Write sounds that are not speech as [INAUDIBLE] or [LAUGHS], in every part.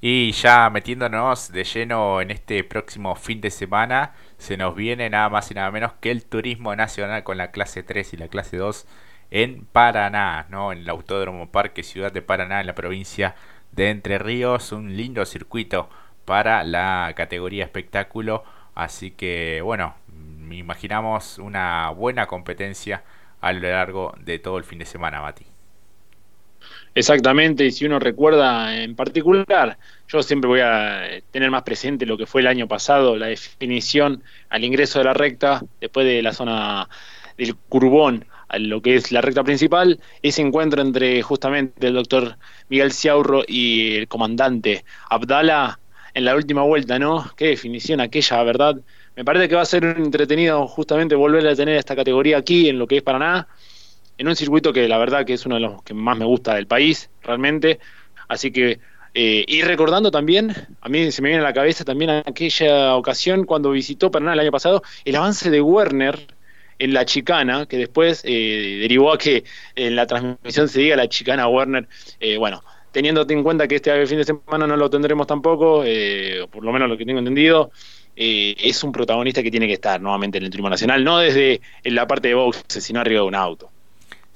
Y ya metiéndonos de lleno en este próximo fin de semana, se nos viene nada más y nada menos que el turismo nacional con la clase 3 y la clase 2 en Paraná, ¿no? En el Autódromo Parque Ciudad de Paraná, en la provincia de Entre Ríos. Un lindo circuito para la categoría espectáculo. Así que, bueno, imaginamos una buena competencia a lo largo de todo el fin de semana, Mati. Exactamente, y si uno recuerda en particular, yo siempre voy a tener más presente lo que fue el año pasado, la definición al ingreso de la recta, después de la zona del Curbón, a lo que es la recta principal, ese encuentro entre justamente el doctor Miguel Ciaurro y el comandante Abdala en la última vuelta, ¿no? Qué definición aquella, ¿verdad? Me parece que va a ser entretenido justamente volver a tener esta categoría aquí en lo que es Paraná en un circuito que la verdad que es uno de los que más me gusta del país, realmente. Así que, eh, y recordando también, a mí se me viene a la cabeza también aquella ocasión cuando visitó Paraná el año pasado, el avance de Werner en la chicana, que después eh, derivó a que en la transmisión se diga la chicana Werner. Eh, bueno, teniendo en cuenta que este fin de semana no lo tendremos tampoco, por lo menos lo que tengo entendido, es un protagonista que tiene que estar nuevamente en el turismo nacional, no desde en la parte de boxe, sino arriba de un auto.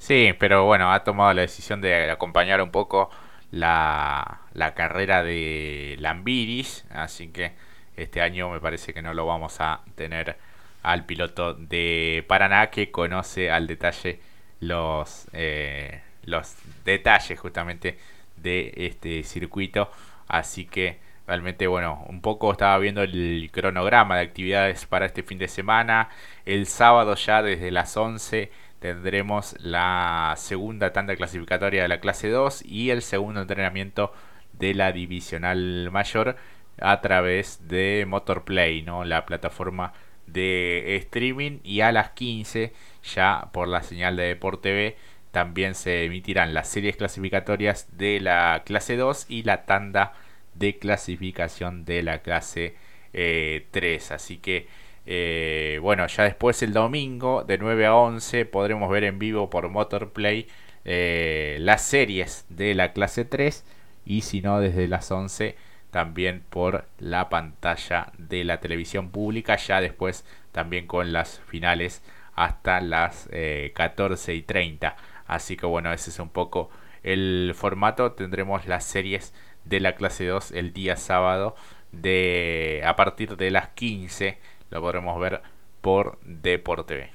Sí, pero bueno, ha tomado la decisión de acompañar un poco la, carrera de Lambiris, así que este año me parece que no lo vamos a tener al piloto de Paraná que conoce al detalle los, eh, los detalles justamente de este circuito, así que realmente bueno, un poco estaba viendo el cronograma de actividades para este fin de semana, el sábado ya desde las 11 tendremos la segunda tanda clasificatoria de la clase 2 y el segundo entrenamiento de la divisional mayor a través de Motorplay, ¿no? la plataforma de streaming y a las 15 ya por la señal de Deporte TV también se emitirán las series clasificatorias de la clase 2 y la tanda de clasificación de la clase 3 eh, así que eh, bueno, ya después el domingo de 9 a 11 podremos ver en vivo por Motorplay eh, las series de la clase 3 y si no desde las 11 también por la pantalla de la televisión pública, ya después también con las finales hasta las 14 eh, y 30. Así que bueno, ese es un poco el formato. Tendremos las series de la clase 2 el día sábado de a partir de las 15 lo podremos ver por Deporte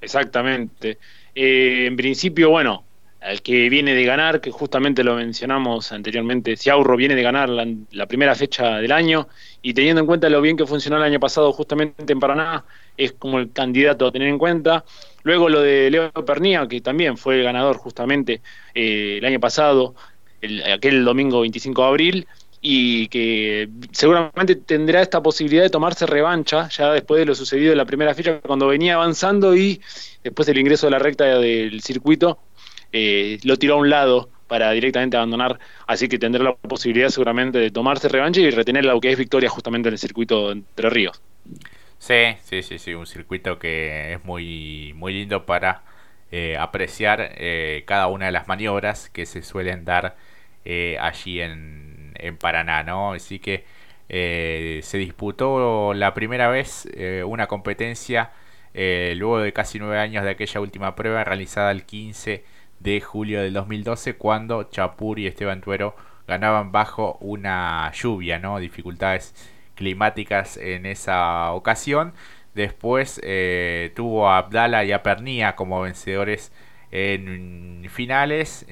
Exactamente. Eh, en principio, bueno, el que viene de ganar, que justamente lo mencionamos anteriormente, Ciaurro viene de ganar la, primera fecha del año y teniendo en cuenta lo bien que funcionó el año pasado justamente en Paraná, es como el candidato a tener en cuenta. Luego lo de Leo Pernía, que también fue el ganador justamente eh, el año pasado, aquel domingo 25 de abril, y que seguramente tendrá esta posibilidad de tomarse revancha ya después de lo sucedido en la primera fecha cuando venía avanzando y después del ingreso de la recta del circuito eh, lo tiró a un lado para directamente abandonar, así que tendrá la posibilidad seguramente de tomarse revancha y retener lo que es victoria justamente en el circuito Entre Ríos. Sí, sí, sí, sí, un circuito que es muy, muy lindo para eh, apreciar eh, cada una de las maniobras que se suelen dar allí en, en Paraná, ¿no? Así que eh, se disputó la primera vez eh, una competencia eh, luego de casi nueve años de aquella última prueba realizada el 15 de julio del 2012 cuando Chapur y Esteban Tuero ganaban bajo una lluvia, ¿no? Dificultades climáticas en esa ocasión. Después tuvo a Abdala y a Pernía como vencedores en finales,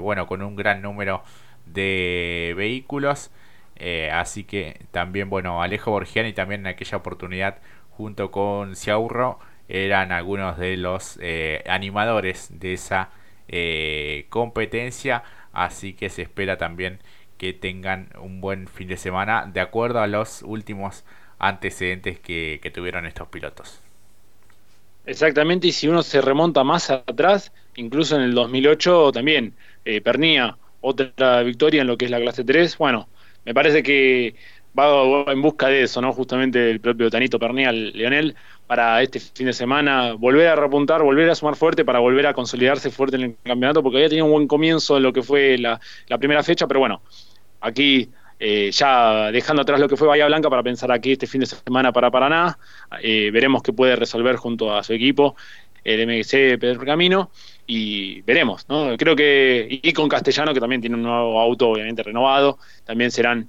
bueno, con un gran número de vehículos. Eh, así que también, bueno, Alejo Borgiani también en aquella oportunidad, junto con Ciaurro, eran algunos de los eh, animadores de esa eh, competencia. Así que se espera también que tengan un buen fin de semana, de acuerdo a los últimos antecedentes que, que tuvieron estos pilotos. Exactamente, y si uno se remonta más atrás, incluso en el 2008 también, Pernía otra victoria en lo que es la clase 3. Bueno, me parece que va en busca de eso, ¿no? Justamente el propio Tanito Pernial, Leonel, para este fin de semana volver a repuntar, volver a sumar fuerte para volver a consolidarse fuerte en el campeonato, porque había tenido un buen comienzo en lo que fue la, primera fecha, pero bueno, aquí eh, ya dejando atrás lo que fue Bahía Blanca para pensar aquí este fin de semana para Paraná. Eh, veremos qué puede resolver junto a su equipo el MGC Pedro Camino y veremos, ¿no? Creo que, y con Castellano, que también tiene un nuevo auto obviamente renovado, también serán,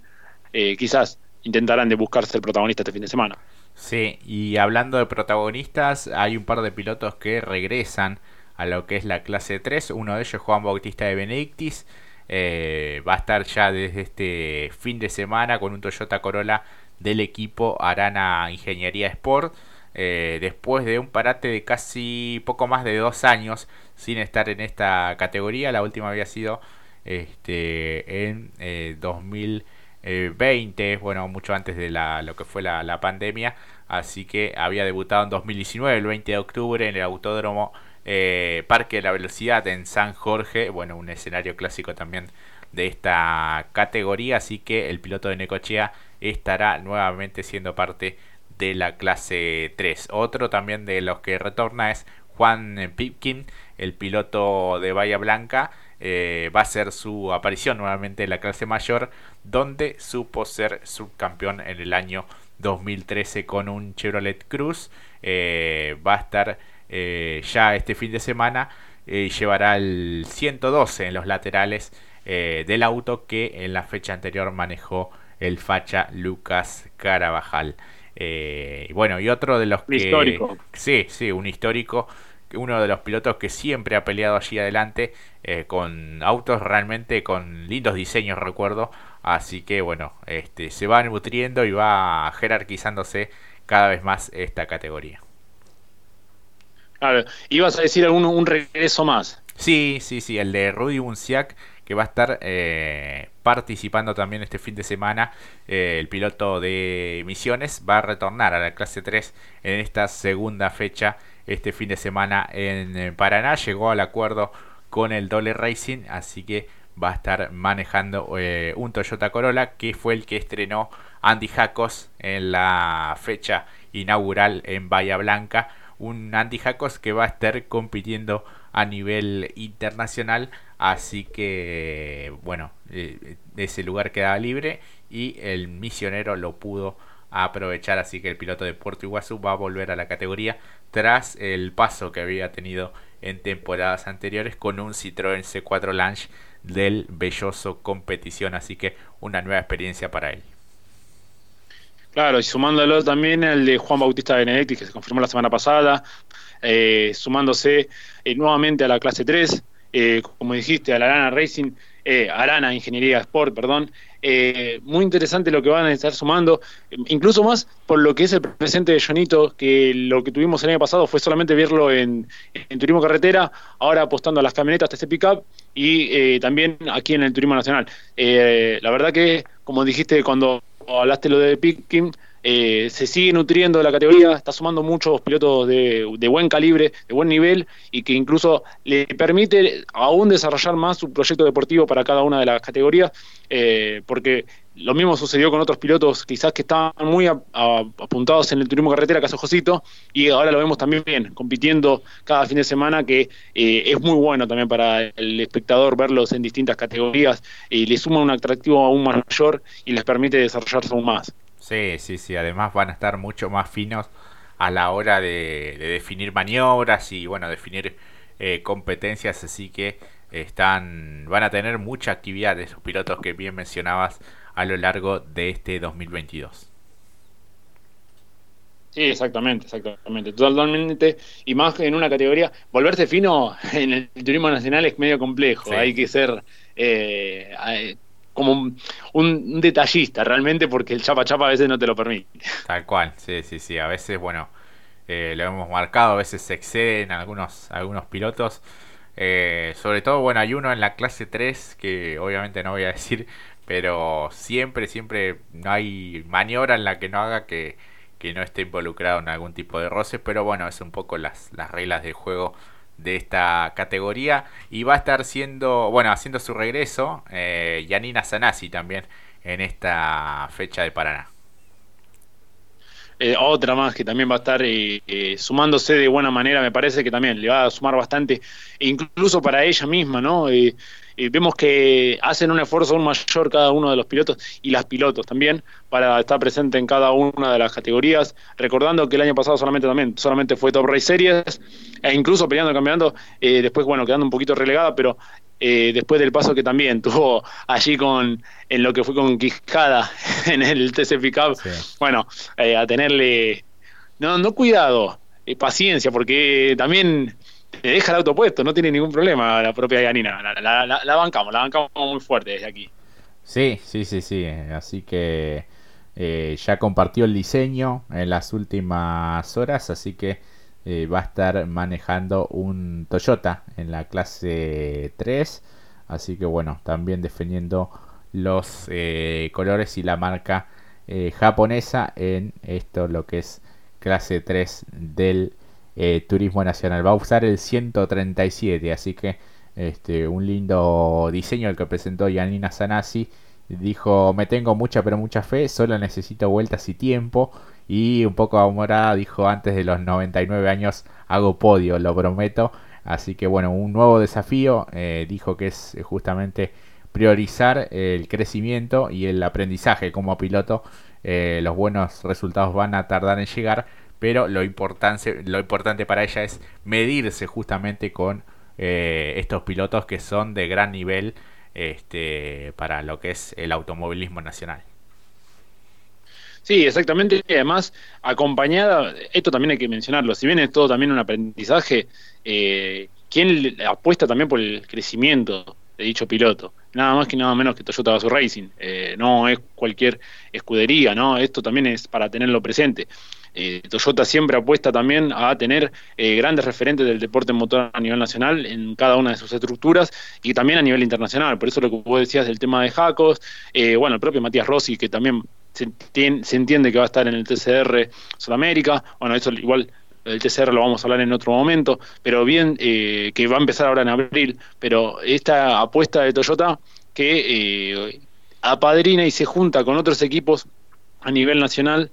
eh, quizás intentarán de buscarse el protagonista este fin de semana. Sí, y hablando de protagonistas, hay un par de pilotos que regresan a lo que es la clase 3, uno de ellos Juan Bautista de Benedictis, eh, va a estar ya desde este fin de semana con un Toyota Corolla del equipo Arana Ingeniería Sport. Eh, después de un parate de casi poco más de dos años sin estar en esta categoría, la última había sido este, en 2020, eh, bueno, mucho antes de la, lo que fue la, la pandemia, así que había debutado en 2019, el 20 de octubre, en el Autódromo eh, Parque de la Velocidad en San Jorge, bueno, un escenario clásico también de esta categoría, así que el piloto de Necochea estará nuevamente siendo parte de la clase 3. Otro también de los que retorna es Juan Pipkin, el piloto de Bahía Blanca. Eh, va a ser su aparición nuevamente en la clase mayor, donde supo ser subcampeón en el año 2013 con un Chevrolet Cruz. Eh, va a estar eh, ya este fin de semana eh, llevará el 112 en los laterales del auto que en la fecha anterior manejó el facha Lucas Carabajal. Y bueno, y otro de los un Histórico. Sí, sí, un histórico. Uno de los pilotos que siempre ha peleado allí adelante con autos realmente con lindos diseños, recuerdo. Así que bueno, este, se va nutriendo y va jerarquizándose cada vez más esta categoría. Claro, ibas a decir algún, un regreso más. Sí, sí, sí, el de Rudy Bunciac, que va a estar eh, participando también este fin de semana. Eh, el piloto de Misiones va a retornar a la clase 3 en esta segunda fecha, este fin de semana en Paraná. Llegó al acuerdo con el Dole Racing, así que va a estar manejando eh, un Toyota Corolla, que fue el que estrenó Andy Jacos en la fecha inaugural en Bahía Blanca un Andy Jacos que va a estar compitiendo a nivel internacional. Así que, bueno, eh, ese lugar quedaba libre y el misionero lo pudo aprovechar. Así que el piloto de Puerto Iguazú va a volver a la categoría tras el paso que había tenido en temporadas anteriores con un Citroën C4 Lange del Belloso Competición. Así que una nueva experiencia para él. Claro, y sumándolo también el de Juan Bautista Benedetti, que se confirmó la semana pasada, eh, sumándose eh, nuevamente a la clase 3, eh, como dijiste, a la Arana Racing, Arana Ingeniería Sport, perdón. muy interesante lo que van a estar sumando, incluso más por lo que es el presente de Jonito, que lo que tuvimos el año pasado fue solamente verlo en, Turismo Carretera, ahora apostando a las camionetas TC Pickup y también aquí en el Turismo Nacional. la verdad que, como dijiste cuando hablaste lo de Picking, eh, se sigue nutriendo la categoría, está sumando muchos pilotos de, buen calibre, de buen nivel, y que incluso le permite aún desarrollar más su proyecto deportivo para cada una de las categorías, eh, porque lo mismo sucedió con otros pilotos quizás que estaban muy apuntados en el turismo carretera, caso Josito, y ahora lo vemos también bien, compitiendo cada fin de semana, que eh, es muy bueno también para el espectador verlos en distintas categorías y le suma un atractivo aún mayor y les permite desarrollarse aún más. Sí, sí, sí, además van a estar mucho más finos a la hora de, definir maniobras y bueno, definir eh, competencias, así que están van a tener mucha actividad de esos pilotos que bien mencionabas a lo largo de este 2022. Sí, exactamente, exactamente, totalmente. Y más en una categoría, volverse fino [LAUGHS] en el turismo nacional es medio complejo. Hay que ser eh, como un, detallista realmente, porque el chapa chapa a veces no te lo permite. Tal cual, sí, sí, sí. A veces, bueno, eh, lo hemos marcado, a veces se exceden algunos, algunos pilotos. Eh, sobre todo, bueno, hay uno en la clase 3 que obviamente no voy a [LAUGHS] decir pero siempre, siempre no hay maniobra en la que no haga que, no esté involucrado en algún tipo de roce, pero bueno, es un poco las, las reglas del juego de esta categoría y va a estar siendo, bueno, haciendo su regreso eh, Yanina Sanasi también en esta fecha de Paraná. Eh, otra más que también va a estar eh, eh, sumándose de buena manera, me parece que también le va a sumar bastante, incluso para ella misma, ¿no? vemos que hacen un esfuerzo aún mayor cada uno de los pilotos y las pilotos también para estar presente en cada una de las categorías, recordando que el año pasado solamente también solamente fue Top Race Series e incluso peleando el campeonato, después bueno quedando un poquito relegada, pero eh, después del paso que también [LAUGHS] tuvo allí con en lo que fue con Quijada [LAUGHS] en el TCP Cup, bueno, eh, a tenerle no, no cuidado, eh, paciencia, porque también te deja el auto puesto, no tiene ningún problema la propia Yanina, la, la, bancamos, la bancamos muy fuerte desde aquí. Sí, sí, sí, sí, así que ya compartió el diseño en las últimas horas, así que eh, va a estar manejando un Toyota en la clase 3. Así que bueno, también defendiendo los eh, colores y la marca eh, japonesa en esto lo que es clase 3 del Turismo Nacional. Va a usar el 137, así que este, un lindo diseño el que presentó Yanina Sanasi. Dijo, me tengo mucha pero mucha fe, solo necesito vueltas y tiempo y un poco ahumorada dijo antes de los 99 años hago podio, lo prometo. Así que bueno, un nuevo desafío. Eh, dijo que es eh, justamente priorizar el crecimiento y el aprendizaje como piloto. Eh, los buenos resultados van a tardar en llegar, pero lo importante, lo importante para ella es medirse justamente con estos pilotos que son de gran nivel este, para lo que es el automovilismo nacional. Sí, exactamente. Y además, acompañada, esto también hay que mencionarlo, si bien es todo también un aprendizaje, eh, ¿quién apuesta también por el crecimiento de dicho piloto? Nada más que nada menos que Toyota Gazoo Racing. Eh, no es cualquier escudería, ¿no? Esto también es para tenerlo presente. Eh, Toyota siempre apuesta también a tener eh, grandes referentes del deporte motor a nivel nacional en cada una de sus estructuras y también a nivel internacional. Por eso lo que vos decías del tema de Jacos, bueno, el propio Matías Rossi, que también se, entiende que va a estar en el TCR Sudamérica, bueno, eso igual el TCR lo vamos a hablar en otro momento, pero bien eh, que va a empezar ahora en abril, pero esta apuesta de Toyota que eh, apadrina y se junta con otros equipos a nivel nacional,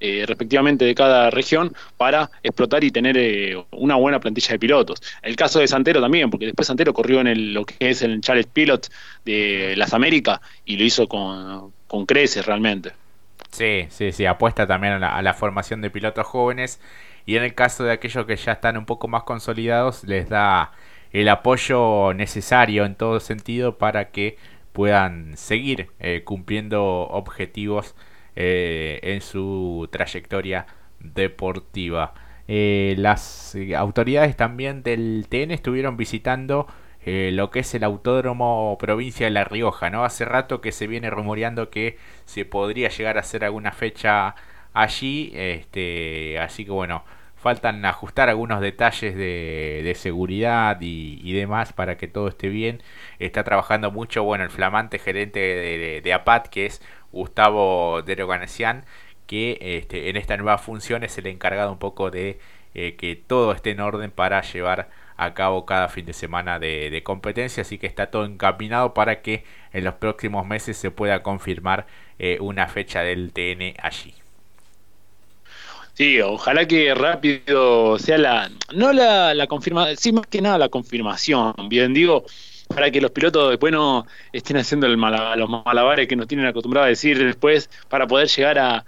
eh, respectivamente de cada región, para explotar y tener eh, una buena plantilla de pilotos. El caso de Santero también, porque después Santero corrió en el, lo que es el Charles Pilot de las Américas y lo hizo con, con creces realmente. Sí, sí, sí, apuesta también a la, formación de pilotos jóvenes y en el caso de aquellos que ya están un poco más consolidados les da el apoyo necesario en todo sentido para que puedan seguir eh, cumpliendo objetivos eh, en su trayectoria deportiva. Eh, las autoridades también del TN estuvieron visitando eh, lo que es el Autódromo Provincia de La Rioja, ¿no? Hace rato que se viene rumoreando que se podría llegar a hacer alguna fecha allí, este, así que bueno, faltan ajustar algunos detalles de, seguridad y, demás para que todo esté bien. Está trabajando mucho, bueno, el flamante gerente de, APAT, que es Gustavo Deroganesian, que este, en esta nueva función es el encargado un poco de eh, que todo esté en orden para llevar a cabo cada fin de semana de, competencia, así que está todo encaminado para que en los próximos meses se pueda confirmar eh, una fecha del TN allí. Sí, ojalá que rápido sea la, no la, la confirmación, sí más que nada la confirmación, bien digo, para que los pilotos después no estén haciendo el los malabares que nos tienen acostumbrados a decir después para poder llegar a,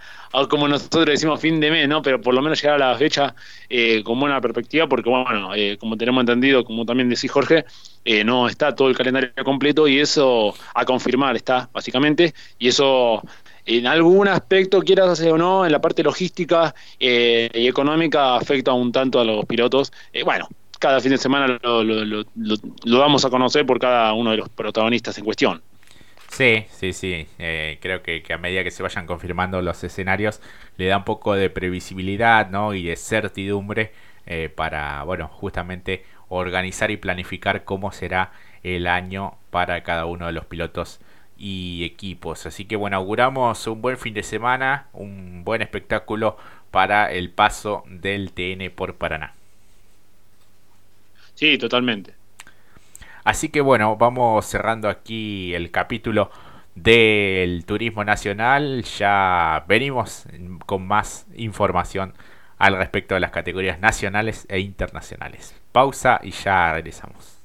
como nosotros decimos, fin de mes, ¿no? Pero por lo menos llegar a la fecha eh, con buena perspectiva, porque bueno, eh, como tenemos entendido, como también decís Jorge, eh, no está todo el calendario completo y eso a confirmar está, básicamente, y eso en algún aspecto, quieras hacer o no, en la parte logística y económica afecta un tanto a los pilotos. bueno, cada fin de semana lo, lo, lo, vamos a conocer por cada uno de los protagonistas en cuestión. Sí, sí, sí. Eh, creo que, a medida que se vayan confirmando los escenarios, le da un poco de previsibilidad ¿no? y de certidumbre eh, para, bueno, justamente organizar y planificar cómo será el año para cada uno de los pilotos y equipos. Así que bueno, auguramos un buen fin de semana, un buen espectáculo para el paso del TN por Paraná. Sí, totalmente. Así que bueno, vamos cerrando aquí el capítulo del turismo nacional. Ya venimos con más información al respecto de las categorías nacionales e internacionales. Pausa y ya regresamos.